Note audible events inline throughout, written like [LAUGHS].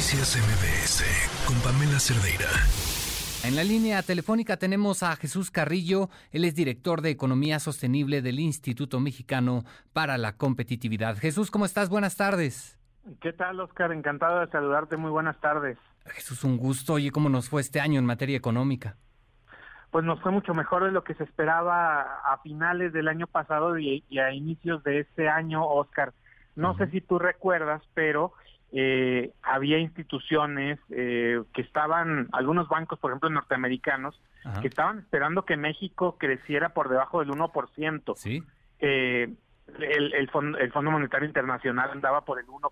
Noticias MBS con Pamela Cerdeira. En la línea telefónica tenemos a Jesús Carrillo, él es director de Economía Sostenible del Instituto Mexicano para la Competitividad. Jesús, ¿cómo estás? Buenas tardes. ¿Qué tal, Oscar? Encantado de saludarte. Muy buenas tardes. Jesús, un gusto. Oye, ¿cómo nos fue este año en materia económica? Pues nos fue mucho mejor de lo que se esperaba a finales del año pasado y, a inicios de este año, Oscar. No sé si tú recuerdas, pero eh, había instituciones eh, que estaban, algunos bancos, por ejemplo, norteamericanos, que estaban esperando que México creciera por debajo del 1%. Sí. Eh, el, el, Fondo, el Fondo Monetario Internacional andaba por el 1%,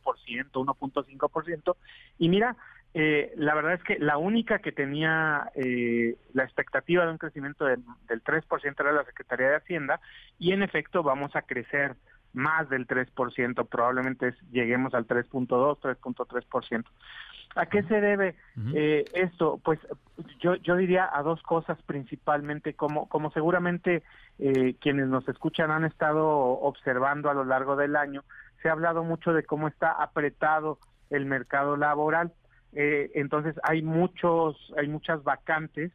1.5%. Y mira, eh, la verdad es que la única que tenía eh, la expectativa de un crecimiento del, del 3% era la Secretaría de Hacienda y en efecto vamos a crecer más del 3%, probablemente lleguemos al 3.2, 3.3%. ¿A qué se debe eh, esto? Pues yo, yo diría a dos cosas principalmente, como, como seguramente eh, quienes nos escuchan han estado observando a lo largo del año, se ha hablado mucho de cómo está apretado el mercado laboral. Eh, entonces hay muchos, hay muchas vacantes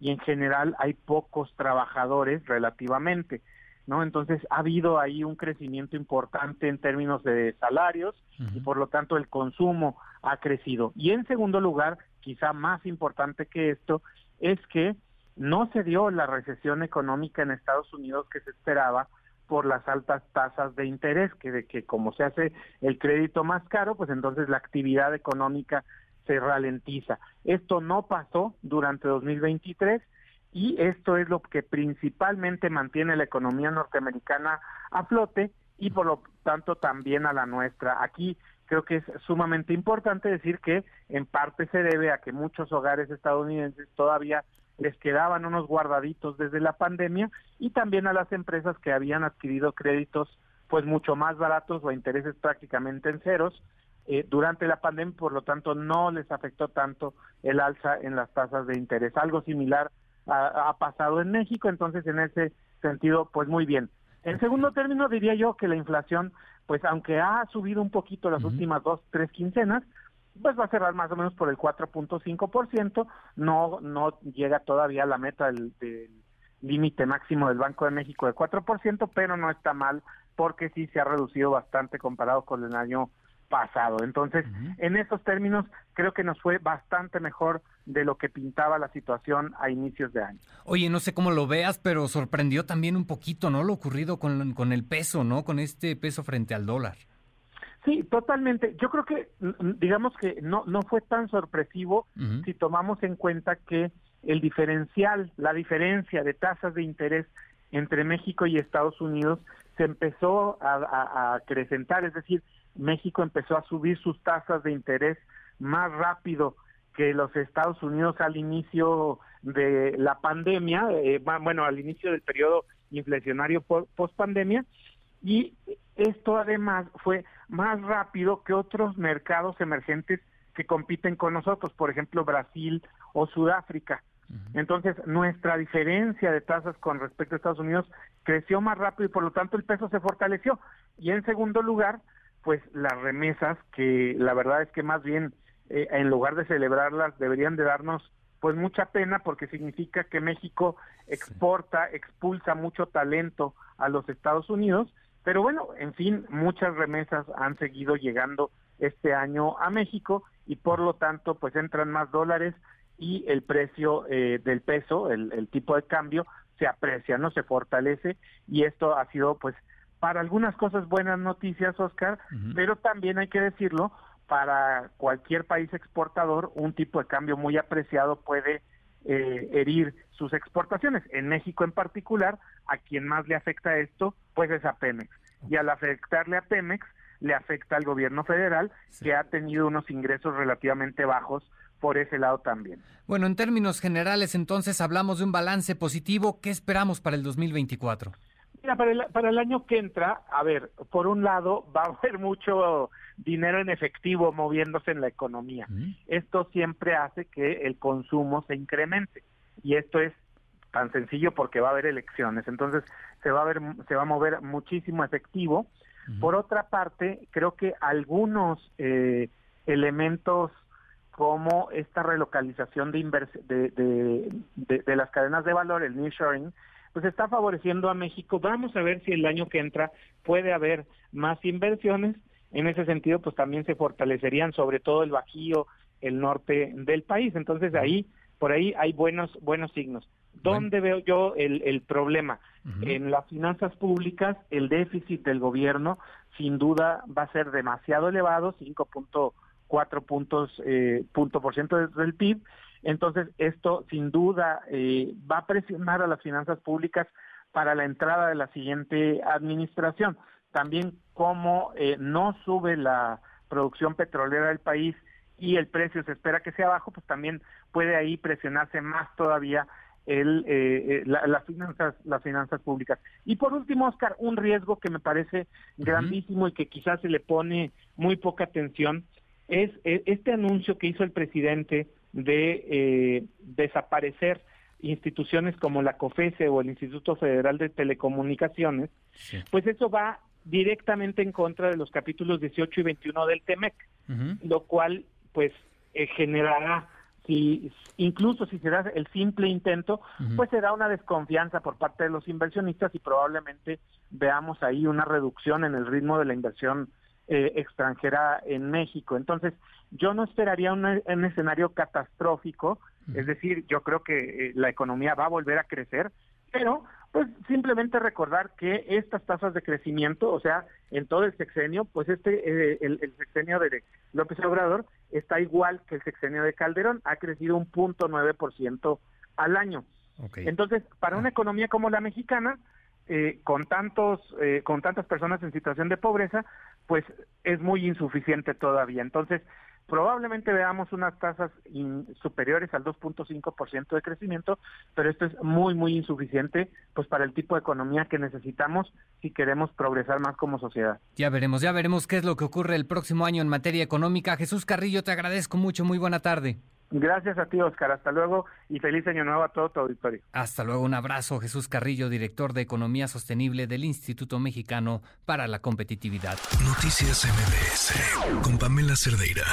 y en general hay pocos trabajadores relativamente. ¿No? Entonces ha habido ahí un crecimiento importante en términos de salarios y por lo tanto el consumo ha crecido. Y en segundo lugar, quizá más importante que esto, es que no se dio la recesión económica en Estados Unidos que se esperaba por las altas tasas de interés, que de que como se hace el crédito más caro, pues entonces la actividad económica se ralentiza. Esto no pasó durante 2023 y esto es lo que principalmente mantiene la economía norteamericana a flote y por lo tanto también a la nuestra. Aquí creo que es sumamente importante decir que en parte se debe a que muchos hogares estadounidenses todavía les quedaban unos guardaditos desde la pandemia y también a las empresas que habían adquirido créditos pues mucho más baratos o intereses prácticamente en ceros eh, durante la pandemia, por lo tanto no les afectó tanto el alza en las tasas de interés. Algo similar ha, pasado en México, entonces en ese sentido, pues muy bien. En segundo término, diría yo que la inflación, pues aunque ha subido un poquito las últimas dos, tres quincenas, pues va a cerrar más o menos por el 4.5%, no no llega todavía a la meta del, límite máximo del Banco de México de 4%, pero no está mal porque sí se ha reducido bastante comparado con el año pasado. Entonces, en esos términos, creo que nos fue bastante mejor de lo que pintaba la situación a inicios de año. Oye, no sé cómo lo veas, pero sorprendió también un poquito, ¿no? Lo ocurrido con, con el peso, ¿no? Con este peso frente al dólar. Sí, totalmente. Yo creo que, digamos que no, no fue tan sorpresivo si tomamos en cuenta que el diferencial, la diferencia de tasas de interés entre México y Estados Unidos se empezó a, a acrecentar, es decir, México empezó a subir sus tasas de interés más rápido que los Estados Unidos al inicio de la pandemia, eh, bueno, al inicio del periodo inflacionario post pandemia, y esto además fue más rápido que otros mercados emergentes que compiten con nosotros, por ejemplo Brasil o Sudáfrica. Entonces, nuestra diferencia de tasas con respecto a Estados Unidos creció más rápido y por lo tanto el peso se fortaleció. Y en segundo lugar, pues las remesas que la verdad es que más bien eh, en lugar de celebrarlas deberían de darnos pues mucha pena porque significa que México exporta, expulsa mucho talento a los Estados Unidos, pero bueno, en fin, muchas remesas han seguido llegando este año a México y por lo tanto pues entran más dólares y el precio eh, del peso, el, el tipo de cambio se aprecia, no se fortalece y esto ha sido pues para algunas cosas buenas noticias, Oscar, pero también hay que decirlo, para cualquier país exportador, un tipo de cambio muy apreciado puede eh, herir sus exportaciones. En México en particular, a quien más le afecta esto, pues es a Pemex. Y al afectarle a Pemex, le afecta al gobierno federal, que ha tenido unos ingresos relativamente bajos por ese lado también. Bueno, en términos generales, entonces hablamos de un balance positivo. ¿Qué esperamos para el 2024? Mira, para el, para el año que entra, a ver, por un lado [LAUGHS] va a haber mucho dinero en efectivo moviéndose en la economía. Mm. Esto siempre hace que el consumo se incremente y esto es tan sencillo porque va a haber elecciones. Entonces se va a ver, se va a mover muchísimo efectivo. Por otra parte, creo que algunos eh, elementos cómo esta relocalización de, de, de, de, las cadenas de valor, el nearshoring, pues está favoreciendo a México. Vamos a ver si el año que entra puede haber más inversiones. En ese sentido, pues también se fortalecerían sobre todo el Bajío, el norte del país. Entonces ahí, por ahí hay buenos, buenos signos. ¿Dónde veo yo el, el problema? En las finanzas públicas, el déficit del gobierno sin duda va a ser demasiado elevado, 5.4 puntos, eh, punto por ciento del PIB. Entonces, esto sin duda eh, va a presionar a las finanzas públicas para la entrada de la siguiente administración. También como eh, no sube la producción petrolera del país y el precio se espera que sea bajo, pues también puede ahí presionarse más todavía el, eh, eh las finanzas las finanzas públicas y por último Oscar un riesgo que me parece grandísimo y que quizás se le pone muy poca atención es e, este anuncio que hizo el presidente de eh, desaparecer instituciones como la COFESE o el Instituto Federal de Telecomunicaciones, pues eso va directamente en contra de los capítulos 18 y 21 del TEMEC, lo cual pues eh, generará si incluso si se da el simple intento, pues será una desconfianza por parte de los inversionistas y probablemente veamos ahí una reducción en el ritmo de la inversión eh, extranjera en México. Entonces, yo no esperaría un, escenario catastrófico, es decir, yo creo que eh, la economía va a volver a crecer, pero pues simplemente recordar que estas tasas de crecimiento, o sea, en todo el sexenio, pues este, eh, el, sexenio de López Obrador está igual que el sexenio de Calderón, ha crecido un punto nueve por ciento al año. Entonces, para una ah. economía como la mexicana, eh, con tantos, eh, con tantas personas en situación de pobreza, pues es muy insuficiente todavía. Entonces, probablemente veamos unas tasas superiores al 2.5% de crecimiento, pero esto es muy, muy insuficiente pues para el tipo de economía que necesitamos si queremos progresar más como sociedad. Ya veremos, ya veremos qué es lo que ocurre el próximo año en materia económica. Jesús Carrillo, te agradezco mucho, muy buena tarde. Gracias a ti, Oscar. Hasta luego y feliz año nuevo a todo tu auditorio. Hasta luego. Un abrazo, Jesús Carrillo, director de Economía Sostenible del Instituto Mexicano para la Competitividad. Noticias MBS con Pamela Cerdeira.